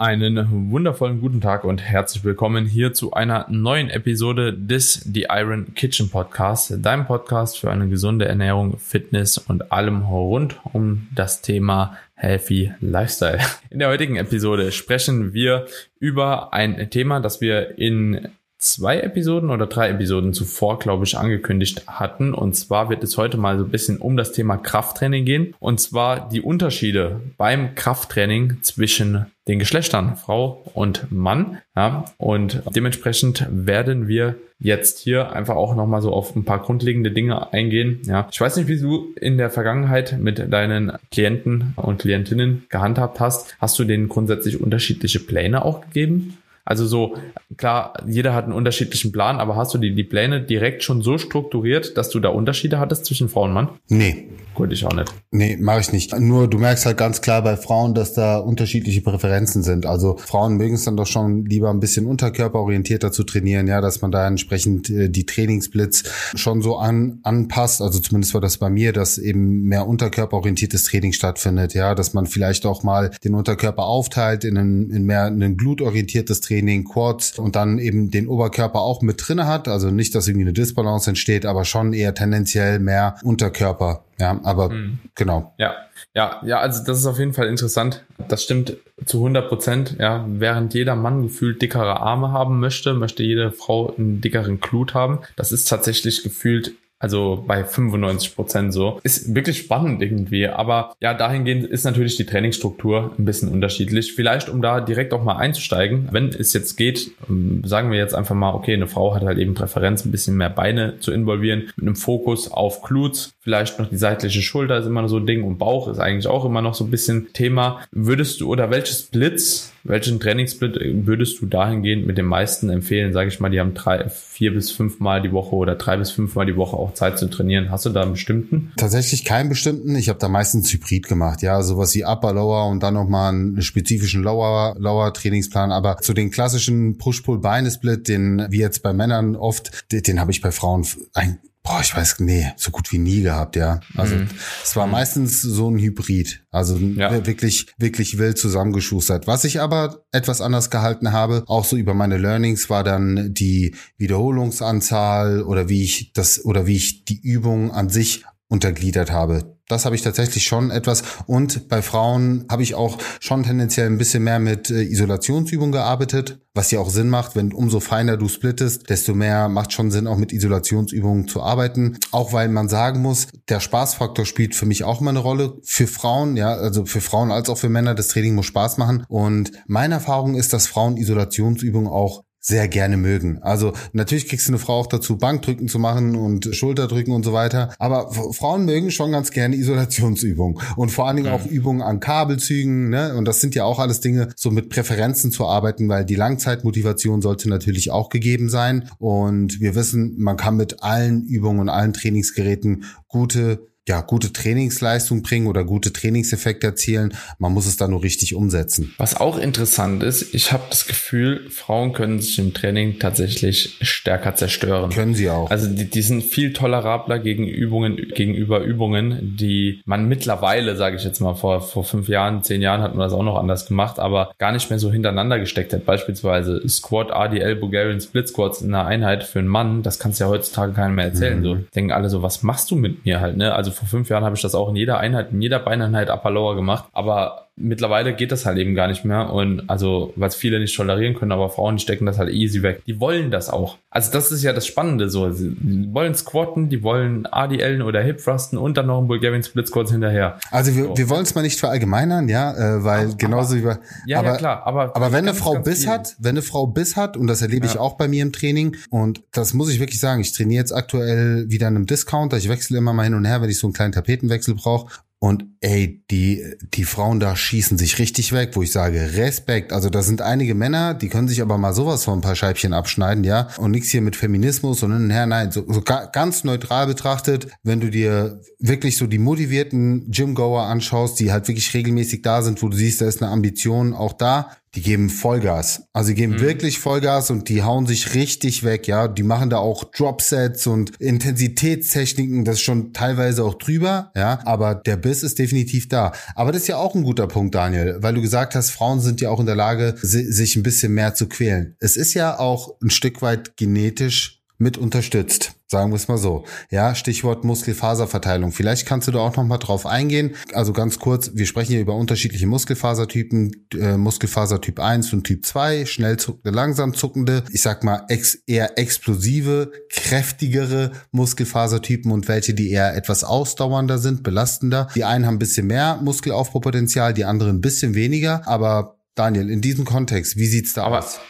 Einen wundervollen guten Tag und herzlich willkommen hier zu einer neuen Episode des The Iron Kitchen Podcast, deinem Podcast für eine gesunde Ernährung, Fitness und allem rund um das Thema Healthy Lifestyle. In der heutigen Episode sprechen wir über ein Thema, das wir in zwei Episoden oder drei Episoden zuvor, glaube ich, angekündigt hatten. Und zwar wird es heute mal so ein bisschen um das Thema Krafttraining gehen. Und zwar die Unterschiede beim Krafttraining zwischen den Geschlechtern, Frau und Mann. Ja, und dementsprechend werden wir jetzt hier einfach auch nochmal so auf ein paar grundlegende Dinge eingehen. Ja, ich weiß nicht, wie du in der Vergangenheit mit deinen Klienten und Klientinnen gehandhabt hast. Hast du denen grundsätzlich unterschiedliche Pläne auch gegeben? Also so, klar, jeder hat einen unterschiedlichen Plan, aber hast du die, die Pläne direkt schon so strukturiert, dass du da Unterschiede hattest zwischen Frau und Mann? Nee. Gut, ich auch nicht. Nee, mache ich nicht. Nur du merkst halt ganz klar bei Frauen, dass da unterschiedliche Präferenzen sind. Also Frauen mögen es dann doch schon lieber ein bisschen unterkörperorientierter zu trainieren, ja, dass man da entsprechend äh, die Trainingsblitz schon so an, anpasst. Also zumindest war das bei mir, dass eben mehr unterkörperorientiertes Training stattfindet, ja, dass man vielleicht auch mal den Unterkörper aufteilt in ein, in mehr ein glutorientiertes Training, Quads und dann eben den Oberkörper auch mit drinne hat. Also nicht, dass irgendwie eine Disbalance entsteht, aber schon eher tendenziell mehr Unterkörper ja, aber mhm. genau. Ja, ja, ja, also das ist auf jeden Fall interessant. Das stimmt zu 100 Prozent. Ja, während jeder Mann gefühlt dickere Arme haben möchte, möchte jede Frau einen dickeren Glut haben. Das ist tatsächlich gefühlt also bei 95 Prozent so. Ist wirklich spannend irgendwie. Aber ja, dahingehend ist natürlich die Trainingsstruktur ein bisschen unterschiedlich. Vielleicht, um da direkt auch mal einzusteigen, wenn es jetzt geht, ähm, sagen wir jetzt einfach mal, okay, eine Frau hat halt eben Präferenz, ein bisschen mehr Beine zu involvieren, mit einem Fokus auf Glutes, vielleicht noch die seitliche Schulter ist immer so ein Ding und Bauch ist eigentlich auch immer noch so ein bisschen Thema. Würdest du oder welches Blitz welchen Trainingssplit würdest du dahingehend mit den meisten empfehlen? Sage ich mal, die haben drei, vier bis fünf Mal die Woche oder drei bis fünf Mal die Woche auch Zeit zu trainieren. Hast du da einen bestimmten? Tatsächlich keinen bestimmten. Ich habe da meistens Hybrid gemacht. Ja, sowas wie Upper, Lower und dann nochmal einen spezifischen Lower, Lower Trainingsplan. Aber zu den klassischen Push-Pull-Beine-Split, den wie jetzt bei Männern oft, den, den habe ich bei Frauen ein, Boah, ich weiß, nee, so gut wie nie gehabt, ja. Also mhm. es war meistens so ein Hybrid, also ja. wirklich, wirklich wild zusammengeschustert. Was ich aber etwas anders gehalten habe, auch so über meine Learnings, war dann die Wiederholungsanzahl oder wie ich das oder wie ich die Übung an sich untergliedert habe. Das habe ich tatsächlich schon etwas. Und bei Frauen habe ich auch schon tendenziell ein bisschen mehr mit äh, Isolationsübungen gearbeitet, was ja auch Sinn macht, wenn umso feiner du splittest, desto mehr macht schon Sinn, auch mit Isolationsübungen zu arbeiten. Auch weil man sagen muss, der Spaßfaktor spielt für mich auch immer eine Rolle. Für Frauen, ja, also für Frauen als auch für Männer, das Training muss Spaß machen. Und meine Erfahrung ist, dass Frauen Isolationsübungen auch sehr gerne mögen. Also natürlich kriegst du eine Frau auch dazu, Bankdrücken zu machen und Schulterdrücken und so weiter. Aber Frauen mögen schon ganz gerne Isolationsübungen und vor allen Dingen auch Übungen an Kabelzügen. Ne? Und das sind ja auch alles Dinge, so mit Präferenzen zu arbeiten, weil die Langzeitmotivation sollte natürlich auch gegeben sein. Und wir wissen, man kann mit allen Übungen und allen Trainingsgeräten gute ja, gute Trainingsleistung bringen oder gute Trainingseffekte erzielen. Man muss es da nur richtig umsetzen. Was auch interessant ist, ich habe das Gefühl, Frauen können sich im Training tatsächlich stärker zerstören. Können sie auch. Also die, die sind viel tolerabler gegen Übungen, gegenüber Übungen, die man mittlerweile, sage ich jetzt mal, vor, vor fünf Jahren, zehn Jahren hat man das auch noch anders gemacht, aber gar nicht mehr so hintereinander gesteckt hat. Beispielsweise Squat, ADL, Bulgarian Split Squats in einer Einheit für einen Mann, das kannst du ja heutzutage keinem mehr erzählen. Mhm. So denken alle so, was machst du mit mir halt, ne? Also also vor fünf Jahren habe ich das auch in jeder Einheit, in jeder Beineinheit Lower gemacht. Aber mittlerweile geht das halt eben gar nicht mehr. Und also, was viele nicht tolerieren können, aber Frauen die stecken das halt easy weg. Die wollen das auch. Also das ist ja das Spannende so. Sie wollen squatten, die wollen ADLen oder Hip Thrusten und dann noch einen Bulgarian Split Squats hinterher. Also wir, so. wir wollen es mal nicht verallgemeinern, ja, äh, weil aber, genauso wie ja, aber, ja, klar, aber aber wenn eine Frau Biss viel. hat, wenn eine Frau Biss hat und das erlebe ja. ich auch bei mir im Training und das muss ich wirklich sagen, ich trainiere jetzt aktuell wieder in einem Discounter, ich wechsle immer mal hin und her, wenn ich so einen kleinen Tapetenwechsel brauche und ey, die, die Frauen da schießen sich richtig weg, wo ich sage, Respekt. Also da sind einige Männer, die können sich aber mal sowas von ein paar Scheibchen abschneiden, ja. Und nichts hier mit Feminismus, sondern her, nein, so, so ganz neutral betrachtet, wenn du dir wirklich so die motivierten Gymgoer anschaust, die halt wirklich regelmäßig da sind, wo du siehst, da ist eine Ambition auch da, die geben Vollgas. Also die geben mhm. wirklich Vollgas und die hauen sich richtig weg, ja. Die machen da auch Dropsets und Intensitätstechniken, das ist schon teilweise auch drüber, ja. Aber der Biss ist definitiv da. Aber das ist ja auch ein guter Punkt, Daniel, weil du gesagt hast, Frauen sind ja auch in der Lage, sich ein bisschen mehr zu quälen. Es ist ja auch ein Stück weit genetisch mit unterstützt. Sagen wir es mal so. Ja, Stichwort Muskelfaserverteilung. Vielleicht kannst du da auch noch mal drauf eingehen. Also ganz kurz, wir sprechen hier über unterschiedliche Muskelfasertypen, äh, Muskelfasertyp 1 und Typ 2, schnell zuckende, langsam zuckende, ich sag mal ex eher explosive, kräftigere Muskelfasertypen und welche, die eher etwas ausdauernder sind, belastender. Die einen haben ein bisschen mehr Muskelaufbaupotenzial, die anderen ein bisschen weniger, aber Daniel, in diesem Kontext, wie sieht's da aber aus?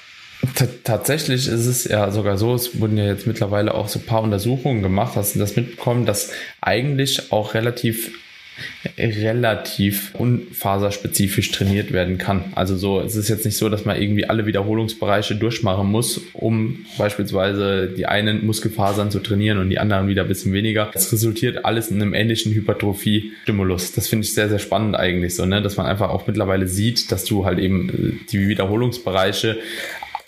Tatsächlich ist es ja sogar so, es wurden ja jetzt mittlerweile auch so ein paar Untersuchungen gemacht, hast du das mitbekommen, dass eigentlich auch relativ relativ unfaserspezifisch trainiert werden kann. Also so, es ist jetzt nicht so, dass man irgendwie alle Wiederholungsbereiche durchmachen muss, um beispielsweise die einen Muskelfasern zu trainieren und die anderen wieder ein bisschen weniger. Es resultiert alles in einem ähnlichen Hypertrophie-Stimulus. Das finde ich sehr, sehr spannend eigentlich so, ne? dass man einfach auch mittlerweile sieht, dass du halt eben die Wiederholungsbereiche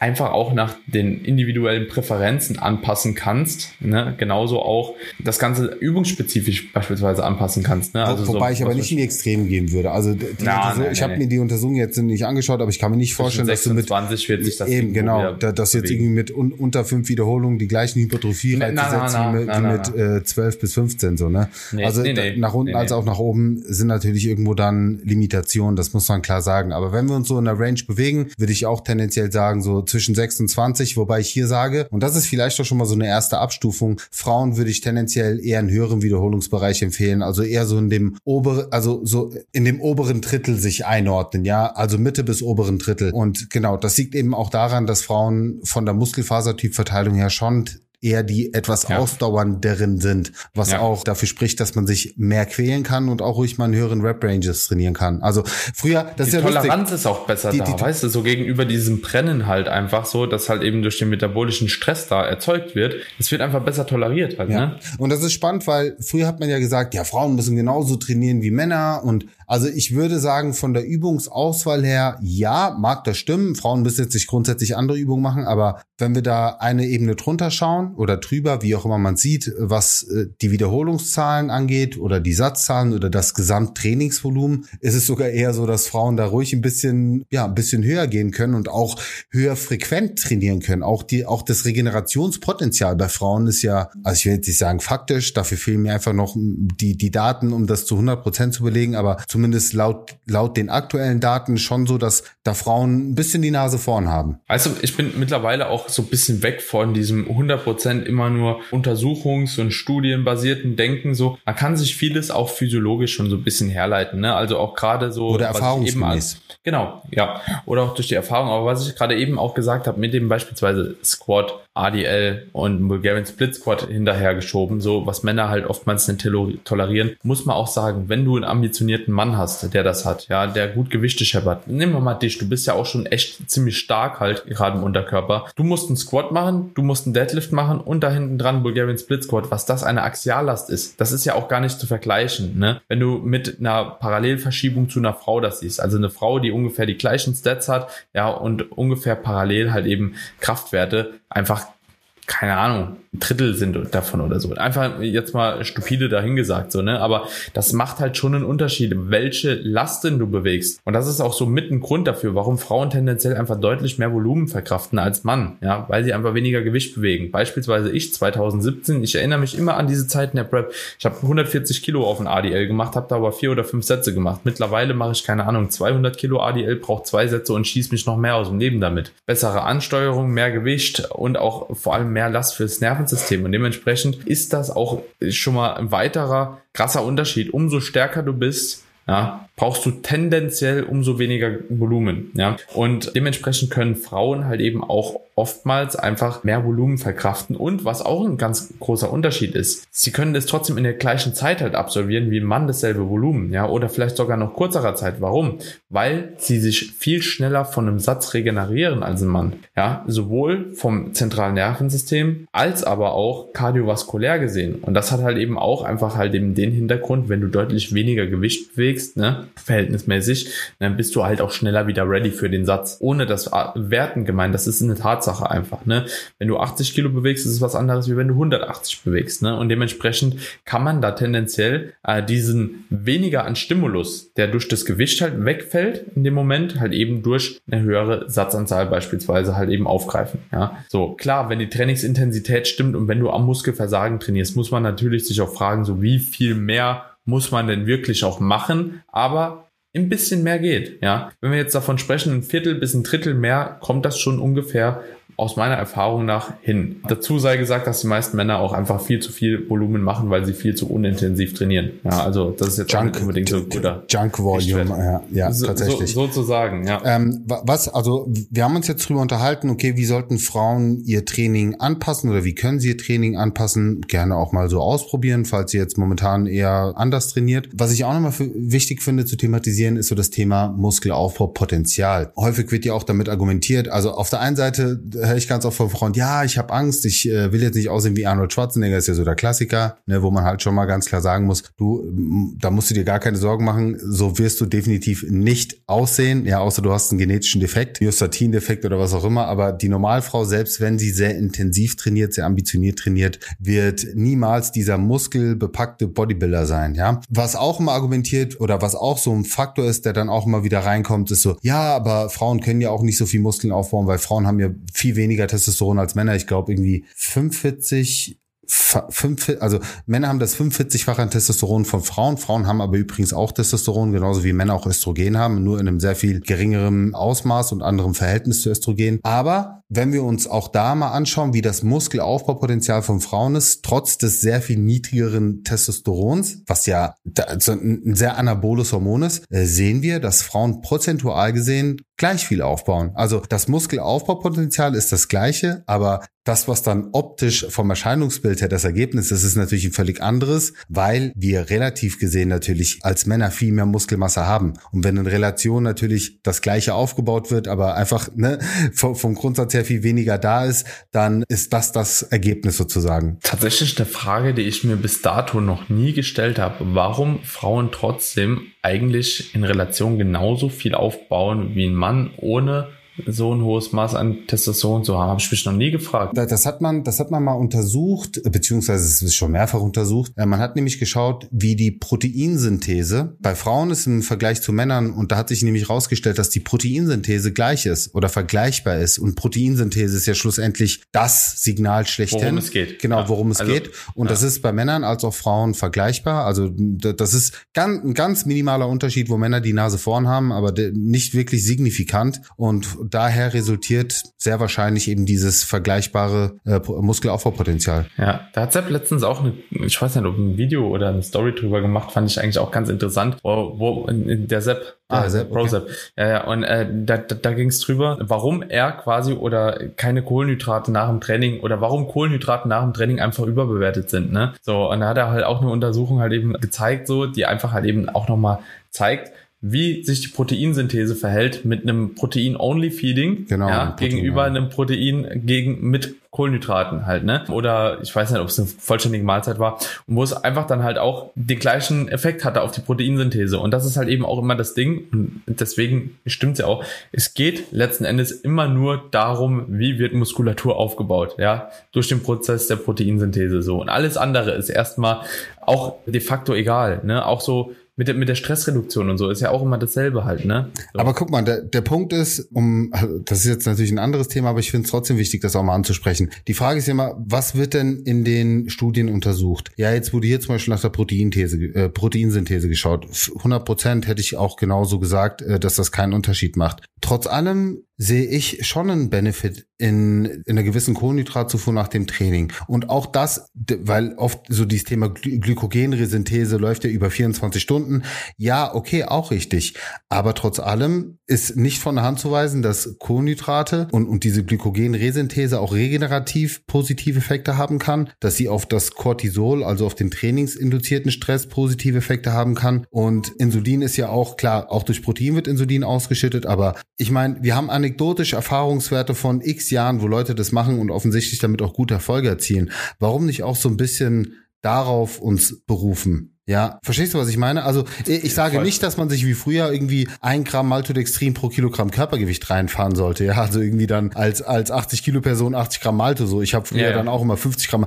einfach auch nach den individuellen Präferenzen anpassen kannst. Ne? Genauso auch das Ganze übungsspezifisch beispielsweise anpassen kannst. Ne? Also Wobei so, ich aber nicht in die Extremen gehen würde. Also die na, nein, ich habe mir die Untersuchung jetzt nicht angeschaut, aber ich kann mir nicht vorstellen, dass du mit 20 wird sich das eben genau, da, dass jetzt irgendwie mit un, unter fünf Wiederholungen die gleichen Hypertrophie-Reize setzen wie mit, wie mit äh, 12 bis 15 so. Ne? Nee, also nee, nee, nach unten als auch nach oben sind natürlich irgendwo dann Limitationen. Das muss man klar sagen. Aber wenn wir uns so in der Range bewegen, würde ich auch tendenziell sagen so zwischen 26, wobei ich hier sage, und das ist vielleicht doch schon mal so eine erste Abstufung, Frauen würde ich tendenziell eher einen höheren Wiederholungsbereich empfehlen, also eher so in dem oberen, also so in dem oberen Drittel sich einordnen, ja, also Mitte bis oberen Drittel. Und genau, das liegt eben auch daran, dass Frauen von der Muskelfasertypverteilung her schon eher die etwas ja. ausdauernderen sind, was ja. auch dafür spricht, dass man sich mehr quälen kann und auch ruhig mal in höheren Rap-Ranges trainieren kann. Also früher, das die ist ja Toleranz lustig. ist auch besser die, da, die, weißt du, so gegenüber diesem Brennen halt einfach so, dass halt eben durch den metabolischen Stress da erzeugt wird. Es wird einfach besser toleriert halt, ja. ne? Und das ist spannend, weil früher hat man ja gesagt, ja, Frauen müssen genauso trainieren wie Männer und also ich würde sagen, von der Übungsauswahl her, ja, mag das stimmen. Frauen müssen jetzt nicht grundsätzlich andere Übungen machen, aber wenn wir da eine Ebene drunter schauen oder drüber, wie auch immer man sieht, was äh, die Wiederholungszahlen angeht oder die Satzzahlen oder das Gesamttrainingsvolumen, ist es sogar eher so, dass Frauen da ruhig ein bisschen, ja, ein bisschen höher gehen können und auch höher frequent trainieren können. Auch die, auch das Regenerationspotenzial bei Frauen ist ja, also ich will jetzt nicht sagen faktisch, dafür fehlen mir einfach noch die, die Daten, um das zu 100 Prozent zu belegen, aber zumindest laut, laut den aktuellen Daten schon so, dass da Frauen ein bisschen die Nase vorn haben. Also ich bin mittlerweile auch so ein bisschen weg von diesem 100% immer nur Untersuchungs- und studienbasierten Denken. So, man kann sich vieles auch physiologisch schon so ein bisschen herleiten. Ne? Also auch gerade so. Oder erfahrungsgemäß. Genau, ja. Oder auch durch die Erfahrung. Aber was ich gerade eben auch gesagt habe, mit dem beispielsweise Squat, ADL und Bulgarian Split Squat hinterhergeschoben, so was Männer halt oftmals nicht tolerieren, muss man auch sagen, wenn du einen ambitionierten Mann hast, der das hat, ja, der gut Gewichte scheppert, nehmen wir mal dich, du bist ja auch schon echt ziemlich stark halt, gerade im Unterkörper. Du musst einen Squat machen, du musst einen Deadlift machen und da hinten dran Bulgarian Split Squat, was das eine Axiallast ist, das ist ja auch gar nicht zu vergleichen, ne? Wenn du mit einer Parallelverschiebung zu einer Frau das siehst, also eine Frau, die ungefähr die gleichen Stats hat, ja, und ungefähr parallel halt eben Kraftwerte, einfach keine Ahnung, ein Drittel sind davon oder so. Einfach jetzt mal stupide dahingesagt, so, ne? Aber das macht halt schon einen Unterschied, welche Lasten du bewegst. Und das ist auch so mit ein Grund dafür, warum Frauen tendenziell einfach deutlich mehr Volumen verkraften als Mann, ja? Weil sie einfach weniger Gewicht bewegen. Beispielsweise ich 2017, ich erinnere mich immer an diese Zeiten der Prep. Ich habe 140 Kilo auf ein ADL gemacht, habe da aber vier oder fünf Sätze gemacht. Mittlerweile mache ich keine Ahnung, 200 Kilo ADL, braucht zwei Sätze und schieße mich noch mehr aus dem Leben damit. Bessere Ansteuerung, mehr Gewicht und auch vor allem mehr Last fürs Nervensystem. Und dementsprechend ist das auch schon mal ein weiterer krasser Unterschied. Umso stärker du bist, ja, brauchst du tendenziell umso weniger Volumen. Ja? Und dementsprechend können Frauen halt eben auch oftmals einfach mehr Volumen verkraften. Und was auch ein ganz großer Unterschied ist, sie können es trotzdem in der gleichen Zeit halt absolvieren wie ein Mann dasselbe Volumen, ja, oder vielleicht sogar noch kürzerer Zeit. Warum? Weil sie sich viel schneller von einem Satz regenerieren als ein Mann. Ja, sowohl vom zentralen Nervensystem als aber auch kardiovaskulär gesehen. Und das hat halt eben auch einfach halt eben den Hintergrund, wenn du deutlich weniger Gewicht bewegst, bewegst, ne, verhältnismäßig, dann bist du halt auch schneller wieder ready für den Satz. Ohne das Werten gemeint, das ist eine Tatsache einfach, ne. Wenn du 80 Kilo bewegst, ist es was anderes, wie wenn du 180 bewegst, ne. Und dementsprechend kann man da tendenziell äh, diesen weniger an Stimulus, der durch das Gewicht halt wegfällt in dem Moment, halt eben durch eine höhere Satzanzahl beispielsweise halt eben aufgreifen, ja. So, klar, wenn die Trainingsintensität stimmt und wenn du am Muskelversagen trainierst, muss man natürlich sich auch fragen, so wie viel mehr muss man denn wirklich auch machen, aber ein bisschen mehr geht, ja. Wenn wir jetzt davon sprechen, ein Viertel bis ein Drittel mehr, kommt das schon ungefähr aus meiner Erfahrung nach hin. Dazu sei gesagt, dass die meisten Männer auch einfach viel zu viel Volumen machen, weil sie viel zu unintensiv trainieren. Ja, also das ist jetzt Junk, nicht unbedingt so guter Junk Volume, ja, ja so, tatsächlich. So, sozusagen, ja. Ähm, was, also wir haben uns jetzt drüber unterhalten, okay, wie sollten Frauen ihr Training anpassen oder wie können sie ihr Training anpassen? Gerne auch mal so ausprobieren, falls sie jetzt momentan eher anders trainiert. Was ich auch nochmal wichtig finde zu thematisieren, ist so das Thema Muskelaufbaupotenzial. Häufig wird ja auch damit argumentiert, also auf der einen Seite höre ich ganz oft von Frauen, ja, ich habe Angst, ich äh, will jetzt nicht aussehen wie Arnold Schwarzenegger, ist ja so der Klassiker, ne, wo man halt schon mal ganz klar sagen muss, du, da musst du dir gar keine Sorgen machen, so wirst du definitiv nicht aussehen, ja, außer du hast einen genetischen Defekt, Myostatin-Defekt oder was auch immer, aber die Normalfrau, selbst wenn sie sehr intensiv trainiert, sehr ambitioniert trainiert, wird niemals dieser muskelbepackte Bodybuilder sein, ja. Was auch immer argumentiert oder was auch so ein Faktor ist, der dann auch immer wieder reinkommt, ist so, ja, aber Frauen können ja auch nicht so viel Muskeln aufbauen, weil Frauen haben ja viel weniger Testosteron als Männer. Ich glaube irgendwie 45 fünf, also Männer haben das 45-fache an Testosteron von Frauen. Frauen haben aber übrigens auch Testosteron, genauso wie Männer auch Östrogen haben, nur in einem sehr viel geringerem Ausmaß und anderem Verhältnis zu Östrogen. Aber wenn wir uns auch da mal anschauen, wie das Muskelaufbaupotenzial von Frauen ist, trotz des sehr viel niedrigeren Testosterons, was ja ein sehr anaboles Hormon ist, äh, sehen wir, dass Frauen prozentual gesehen gleich viel aufbauen. Also das Muskelaufbaupotenzial ist das gleiche, aber das, was dann optisch vom Erscheinungsbild her das Ergebnis ist, ist natürlich ein völlig anderes, weil wir relativ gesehen natürlich als Männer viel mehr Muskelmasse haben. Und wenn in Relation natürlich das gleiche aufgebaut wird, aber einfach ne, vom, Grundsatz her viel weniger da ist, dann ist das das Ergebnis sozusagen. Tatsächlich eine Frage, die ich mir bis dato noch nie gestellt habe. Warum Frauen trotzdem eigentlich in Relation genauso viel aufbauen wie ein Mann, ohne so ein hohes Maß an Testosteron zu haben? Habe ich mich noch nie gefragt. Das hat man, das hat man mal untersucht, beziehungsweise es ist schon mehrfach untersucht. Man hat nämlich geschaut, wie die Proteinsynthese bei Frauen ist im Vergleich zu Männern und da hat sich nämlich herausgestellt, dass die Proteinsynthese gleich ist oder vergleichbar ist. Und Proteinsynthese ist ja schlussendlich das Signal schlechthin. Worum es geht. Genau, worum es also, geht. Und ja. das ist bei Männern als auch Frauen vergleichbar. Also das ist ganz, ein ganz minimaler Unterschied, wo Männer die Nase vorn haben, aber nicht wirklich signifikant. Und daher resultiert sehr wahrscheinlich eben dieses vergleichbare äh, Muskelaufbaupotenzial. Ja, da hat Sepp letztens auch, eine, ich weiß nicht, ob ein Video oder eine Story drüber gemacht, fand ich eigentlich auch ganz interessant, wo, wo der Sepp Ah, Sepp, okay. ProSepp. Ja, ja, und äh, da, da, da ging es drüber, warum er quasi oder keine Kohlenhydrate nach dem Training oder warum Kohlenhydrate nach dem Training einfach überbewertet sind, ne? So, und da hat er halt auch eine Untersuchung halt eben gezeigt, so, die einfach halt eben auch nochmal zeigt, wie sich die Proteinsynthese verhält mit einem Protein-Only-Feeding genau, ja, Protein, gegenüber ja. einem Protein gegen mit Kohlenhydraten halt, ne? Oder ich weiß nicht, ob es eine vollständige Mahlzeit war, und wo es einfach dann halt auch den gleichen Effekt hatte auf die Proteinsynthese. Und das ist halt eben auch immer das Ding. Und deswegen stimmt es ja auch. Es geht letzten Endes immer nur darum, wie wird Muskulatur aufgebaut, ja, durch den Prozess der Proteinsynthese so. Und alles andere ist erstmal auch de facto egal, ne? Auch so mit der, mit der Stressreduktion und so ist ja auch immer dasselbe halt, ne? So. Aber guck mal, der, der Punkt ist, um, das ist jetzt natürlich ein anderes Thema, aber ich finde es trotzdem wichtig, das auch mal anzusprechen. Die Frage ist ja immer, was wird denn in den Studien untersucht? Ja, jetzt wurde hier zum Beispiel nach der Proteinthese, äh, Proteinsynthese geschaut. 100 Prozent hätte ich auch genauso gesagt, äh, dass das keinen Unterschied macht. Trotz allem sehe ich schon einen Benefit in, in einer gewissen Kohlenhydratzufuhr nach dem Training. Und auch das, weil oft so dieses Thema Glykogenresynthese läuft ja über 24 Stunden. Ja, okay, auch richtig. Aber trotz allem ist nicht von der Hand zu weisen, dass Kohlenhydrate und, und diese Glykogenresynthese auch regenerativ positive Effekte haben kann, dass sie auf das Cortisol, also auf den trainingsinduzierten Stress positive Effekte haben kann. Und Insulin ist ja auch klar, auch durch Protein wird Insulin ausgeschüttet, aber ich meine, wir haben eine anekdotische Erfahrungswerte von x Jahren, wo Leute das machen und offensichtlich damit auch gute Erfolge erzielen. Warum nicht auch so ein bisschen darauf uns berufen? Ja, verstehst du, was ich meine? Also ich sage Voll. nicht, dass man sich wie früher irgendwie ein Gramm Maltodextrin pro Kilogramm Körpergewicht reinfahren sollte. Ja, also irgendwie dann als als 80 Kilo Person 80 Gramm Malto so. Ich habe früher ja, dann auch immer 50 Gramm,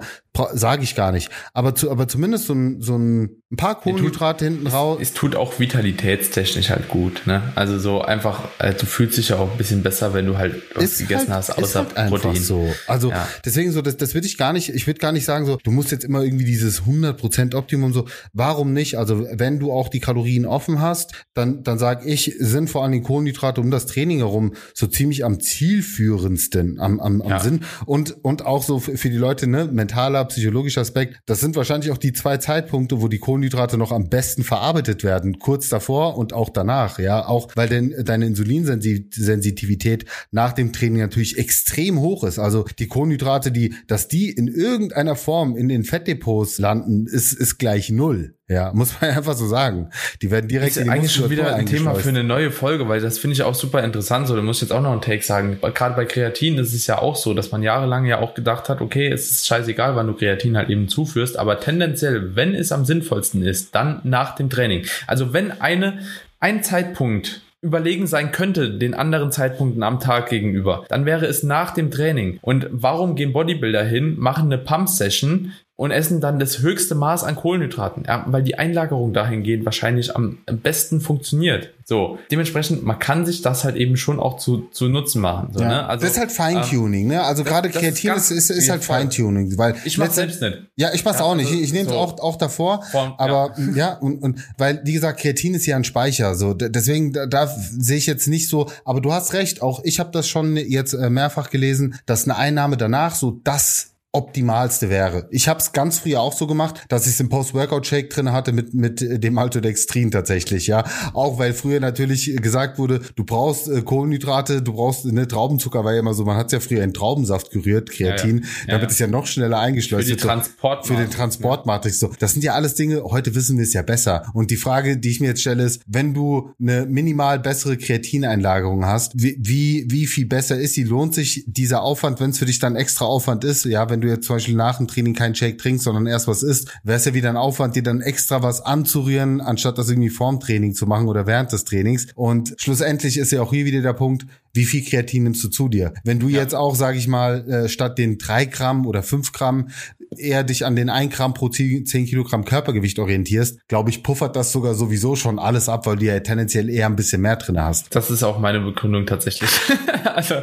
sage ich gar nicht. Aber zu, aber zumindest so ein, so ein paar Kohlenhydrate hinten raus. Es, es, tut auch vitalitätstechnisch halt gut. Ne? Also so einfach, äh, du fühlst dich ja auch ein bisschen besser, wenn du halt was ist gegessen halt, hast, außer halt Protein. So. Also ja. deswegen so, das, das würde ich gar nicht. Ich würde gar nicht sagen so, du musst jetzt immer irgendwie dieses 100% Optimum so warum nicht? Also wenn du auch die Kalorien offen hast, dann, dann sage ich, sind vor allem die Kohlenhydrate um das Training herum so ziemlich am zielführendsten, am, am, am ja. Sinn. Und, und auch so für die Leute, ne, mentaler, psychologischer Aspekt, das sind wahrscheinlich auch die zwei Zeitpunkte, wo die Kohlenhydrate noch am besten verarbeitet werden. Kurz davor und auch danach, ja. Auch weil denn deine Insulinsensitivität nach dem Training natürlich extrem hoch ist. Also die Kohlenhydrate, die, dass die in irgendeiner Form in den Fettdepots landen, ist, ist gleich null. Ja, muss man einfach so sagen. Die werden direkt ist in die eigentlich schon wieder ein Thema für eine neue Folge, weil das finde ich auch super interessant. So, da muss ich jetzt auch noch einen Take sagen. Gerade bei Kreatin ist es ja auch so, dass man jahrelang ja auch gedacht hat, okay, es ist scheißegal, wann du Kreatin halt eben zuführst, aber tendenziell, wenn es am sinnvollsten ist, dann nach dem Training. Also wenn eine ein Zeitpunkt überlegen sein könnte den anderen Zeitpunkten am Tag gegenüber, dann wäre es nach dem Training. Und warum gehen Bodybuilder hin, machen eine Pump-Session, und essen dann das höchste Maß an Kohlenhydraten, ja, weil die Einlagerung dahingehend wahrscheinlich am besten funktioniert. So, dementsprechend, man kann sich das halt eben schon auch zu, zu Nutzen machen. So, ja. ne? also, das ist halt Feintuning, ähm, ne? Also gerade Kreatin ist, ist, ist halt Feintuning, weil ich mach's selbst nicht. Ja, ich mach's ja, auch nicht. Ich, ich nehme es so. auch, auch davor, Form, aber ja. ja, und, und weil wie gesagt, Kreatin ist ja ein Speicher, so deswegen da, da sehe ich jetzt nicht so. Aber du hast recht, auch ich habe das schon jetzt äh, mehrfach gelesen, dass eine Einnahme danach so das optimalste wäre. Ich habe es ganz früher auch so gemacht, dass ich es im Post-Workout-Shake drin hatte mit mit dem Maltodextrin tatsächlich, ja. Auch weil früher natürlich gesagt wurde, du brauchst äh, Kohlenhydrate, du brauchst ne Traubenzucker, war ja immer so, man hat ja früher in Traubensaft gerührt, Kreatin, ja, ja. damit ja, es ja noch schneller eingeschleust wird. Für, Transport für den Transportmatrix so. Das sind ja alles Dinge, heute wissen wir es ja besser. Und die Frage, die ich mir jetzt stelle, ist, wenn du eine minimal bessere Kreatineinlagerung hast, wie, wie, wie viel besser ist sie? Lohnt sich dieser Aufwand, wenn es für dich dann extra Aufwand ist, ja, wenn du jetzt zum Beispiel nach dem Training keinen Shake trinkst, sondern erst was isst, wäre es ja wieder ein Aufwand, dir dann extra was anzurühren, anstatt das irgendwie vorm Training zu machen oder während des Trainings. Und schlussendlich ist ja auch hier wieder der Punkt, wie viel Kreatin nimmst du zu dir? Wenn du ja. jetzt auch, sage ich mal, äh, statt den drei Gramm oder fünf Gramm eher dich an den ein Gramm pro zehn Kilogramm Körpergewicht orientierst, glaube ich, puffert das sogar sowieso schon alles ab, weil du ja tendenziell eher ein bisschen mehr drin hast. Das ist auch meine Begründung tatsächlich. also,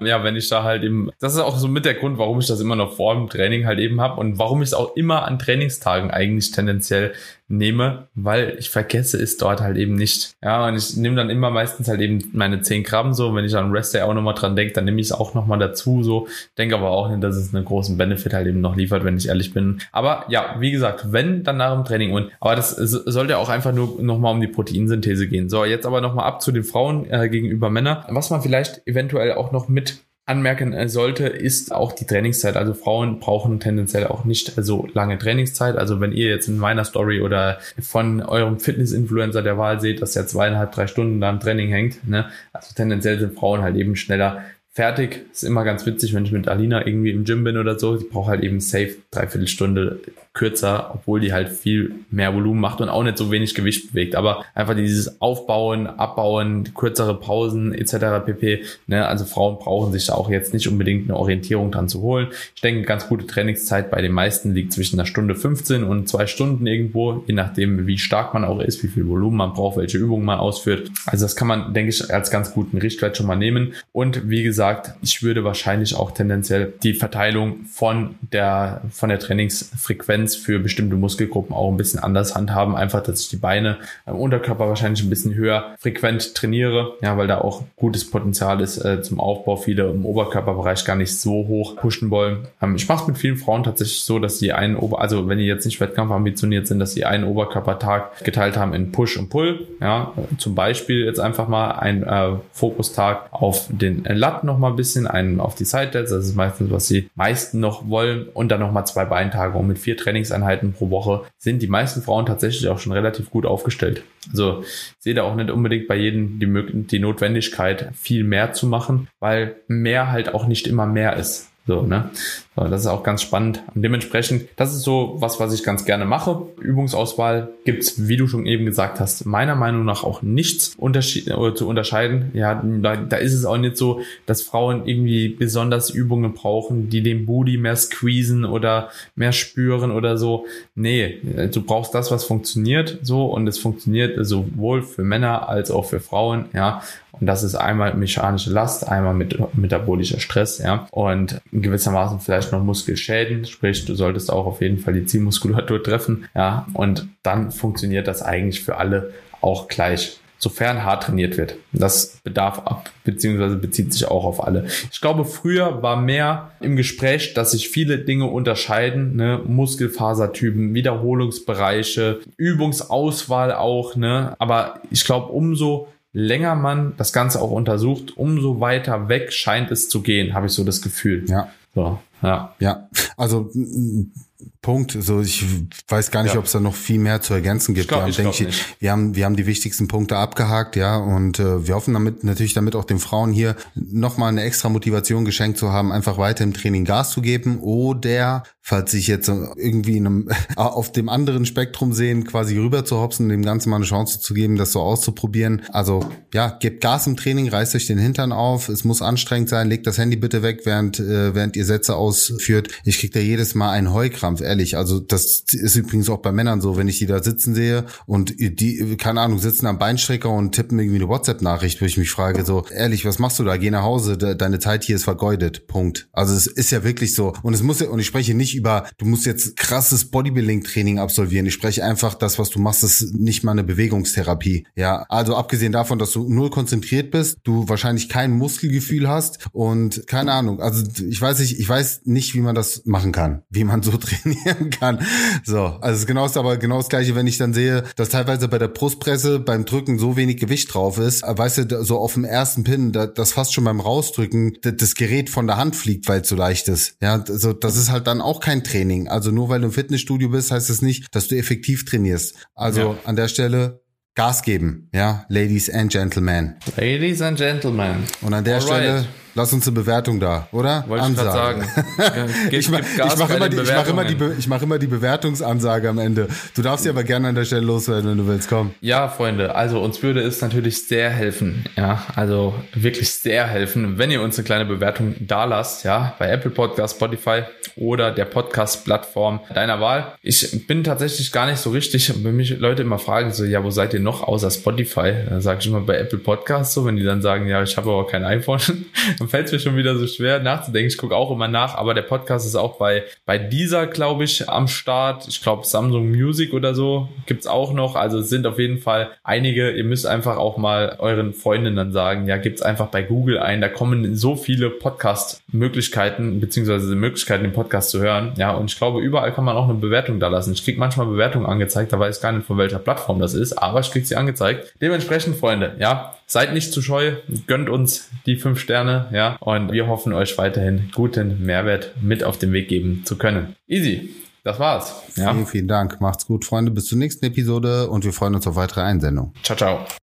ja, wenn ich da halt eben, das ist auch so mit der Grund, warum ich das immer noch vor dem Training halt eben habe und warum ich es auch immer an Trainingstagen eigentlich tendenziell nehme, weil ich vergesse es dort halt eben nicht. Ja, und ich nehme dann immer meistens halt eben meine 10 Gramm so. Wenn ich an Rest Day auch nochmal dran denke, dann nehme ich es auch nochmal dazu so. Denke aber auch nicht, dass es einen großen Benefit halt eben noch liefert, wenn ich ehrlich bin. Aber ja, wie gesagt, wenn, dann nach dem Training. Und aber das sollte auch einfach nur nochmal um die Proteinsynthese gehen. So, jetzt aber nochmal ab zu den Frauen äh, gegenüber Männern. Was man vielleicht eventuell auch noch mit anmerken äh, sollte, ist auch die Trainingszeit. Also Frauen brauchen tendenziell auch nicht so lange Trainingszeit. Also wenn ihr jetzt in meiner Story oder von eurem Fitness-Influencer der Wahl seht, dass er zweieinhalb, drei Stunden da im Training hängt, ne? also tendenziell sind Frauen halt eben schneller fertig. Ist immer ganz witzig, wenn ich mit Alina irgendwie im Gym bin oder so. Die braucht halt eben safe dreiviertel Stunde kürzer, obwohl die halt viel mehr Volumen macht und auch nicht so wenig Gewicht bewegt. Aber einfach dieses Aufbauen, Abbauen, kürzere Pausen etc. pp. Ne? Also Frauen brauchen sich da auch jetzt nicht unbedingt eine Orientierung dran zu holen. Ich denke, ganz gute Trainingszeit bei den meisten liegt zwischen einer Stunde 15 und zwei Stunden irgendwo, je nachdem, wie stark man auch ist, wie viel Volumen man braucht, welche Übungen man ausführt. Also das kann man, denke ich, als ganz guten Richtwert schon mal nehmen. Und wie gesagt, ich würde wahrscheinlich auch tendenziell die Verteilung von der, von der Trainingsfrequenz Frequenz für bestimmte Muskelgruppen auch ein bisschen anders handhaben. Einfach, dass ich die Beine im Unterkörper wahrscheinlich ein bisschen höher frequent trainiere, ja, weil da auch gutes Potenzial ist äh, zum Aufbau. Viele im Oberkörperbereich gar nicht so hoch pushen wollen. Ähm, ich mache es mit vielen Frauen tatsächlich so, dass sie einen Ober, also wenn die jetzt nicht wettkampfambitioniert sind, dass sie einen Oberkörpertag geteilt haben in Push und Pull. Ja, zum Beispiel jetzt einfach mal ein äh, Fokustag auf den Lat noch mal ein bisschen, einen auf die Side Deads. Das ist meistens, was sie meisten noch wollen und dann noch mal zwei Beintage und mit vier Trainings Trainingseinheiten pro Woche sind die meisten Frauen tatsächlich auch schon relativ gut aufgestellt. Also sehe da auch nicht unbedingt bei jedem die, die Notwendigkeit, viel mehr zu machen, weil mehr halt auch nicht immer mehr ist. So, ne? Das ist auch ganz spannend. Und dementsprechend, das ist so was, was ich ganz gerne mache. Übungsauswahl gibt's, wie du schon eben gesagt hast, meiner Meinung nach auch nichts unterschied oder zu unterscheiden. Ja, da, da ist es auch nicht so, dass Frauen irgendwie besonders Übungen brauchen, die den Booty mehr squeezen oder mehr spüren oder so. Nee, du brauchst das, was funktioniert so und es funktioniert sowohl für Männer als auch für Frauen. Ja, und das ist einmal mechanische Last, einmal mit metabolischer Stress, ja. Und gewissermaßen vielleicht noch Muskelschäden, sprich, du solltest auch auf jeden Fall die Zielmuskulatur treffen, ja. Und dann funktioniert das eigentlich für alle auch gleich sofern hart trainiert wird. Das bedarf ab, beziehungsweise bezieht sich auch auf alle. Ich glaube, früher war mehr im Gespräch, dass sich viele Dinge unterscheiden, ne? Muskelfasertypen, Wiederholungsbereiche, Übungsauswahl auch, ne? Aber ich glaube, umso länger man das Ganze auch untersucht, umso weiter weg scheint es zu gehen, habe ich so das Gefühl. Ja. So, ja. Ja, also Punkt. So, ich weiß gar nicht, ja. ob es da noch viel mehr zu ergänzen gibt. Ich glaub, wir, haben, ich ich, wir haben, wir haben die wichtigsten Punkte abgehakt, ja, und äh, wir hoffen damit natürlich damit auch den Frauen hier nochmal eine extra Motivation geschenkt zu haben, einfach weiter im Training Gas zu geben oder falls sich jetzt irgendwie in einem, auf dem anderen Spektrum sehen, quasi rüber zu hopsen, dem Ganzen mal eine Chance zu geben, das so auszuprobieren. Also ja, gebt Gas im Training, reißt euch den Hintern auf, es muss anstrengend sein, legt das Handy bitte weg, während, äh, während ihr Sätze ausführt. Ich krieg da jedes Mal einen Heulkrampf, ehrlich. Also das ist übrigens auch bei Männern so, wenn ich die da sitzen sehe und die, keine Ahnung, sitzen am Beinstrecker und tippen irgendwie eine WhatsApp-Nachricht, wo ich mich frage, so, ehrlich, was machst du da? Geh nach Hause, deine Zeit hier ist vergeudet. Punkt. Also es ist ja wirklich so. Und es muss ja, und ich spreche nicht über, du musst jetzt krasses Bodybuilding-Training absolvieren. Ich spreche einfach, das, was du machst, ist nicht mal eine Bewegungstherapie. Ja, also abgesehen davon, dass du null konzentriert bist, du wahrscheinlich kein Muskelgefühl hast und keine Ahnung. Also ich weiß nicht, ich weiß nicht, wie man das machen kann, wie man so trainieren kann. So, also es ist genau aber genau das gleiche, wenn ich dann sehe, dass teilweise bei der Brustpresse beim Drücken so wenig Gewicht drauf ist, weißt du, so auf dem ersten Pin, das fast schon beim Rausdrücken das Gerät von der Hand fliegt, weil es so leicht ist. Ja, also das ist halt dann auch kein Training. Also nur weil du im Fitnessstudio bist, heißt es das nicht, dass du effektiv trainierst. Also ja. an der Stelle Gas geben, ja, Ladies and Gentlemen. Ladies and Gentlemen. Und an der Alright. Stelle Lass uns eine Bewertung da, oder? Wollte Ansage. ich gerade sagen. Ich mache mach immer, die, ich mach immer, die, ich mach immer die Bewertungsansage am Ende. Du darfst sie aber gerne an der Stelle loswerden, wenn du willst. Komm. Ja, Freunde, also uns würde es natürlich sehr helfen. Ja, also wirklich sehr helfen, wenn ihr uns eine kleine Bewertung da lasst, ja, bei Apple Podcast, Spotify oder der Podcast-Plattform deiner Wahl. Ich bin tatsächlich gar nicht so richtig, wenn mich Leute immer fragen, so, ja, wo seid ihr noch außer Spotify? Dann sage ich immer bei Apple Podcast so, wenn die dann sagen, ja, ich habe aber kein iPhone, fällt es mir schon wieder so schwer nachzudenken. Ich gucke auch immer nach, aber der Podcast ist auch bei, bei dieser, glaube ich, am Start. Ich glaube, Samsung Music oder so gibt's auch noch. Also es sind auf jeden Fall einige. Ihr müsst einfach auch mal euren Freundinnen sagen, ja, gibt's einfach bei Google ein. Da kommen so viele Podcast-Möglichkeiten, beziehungsweise Möglichkeiten, den Podcast zu hören. Ja, und ich glaube, überall kann man auch eine Bewertung da lassen. Ich krieg manchmal Bewertungen angezeigt, da weiß ich gar nicht, von welcher Plattform das ist, aber ich krieg sie angezeigt. Dementsprechend, Freunde, ja, seid nicht zu scheu, gönnt uns die fünf Sterne, ja, und wir hoffen euch weiterhin guten Mehrwert mit auf den Weg geben zu können. Easy. Das war's. Ja. Vielen, vielen Dank. Macht's gut, Freunde. Bis zur nächsten Episode und wir freuen uns auf weitere Einsendungen. Ciao, ciao.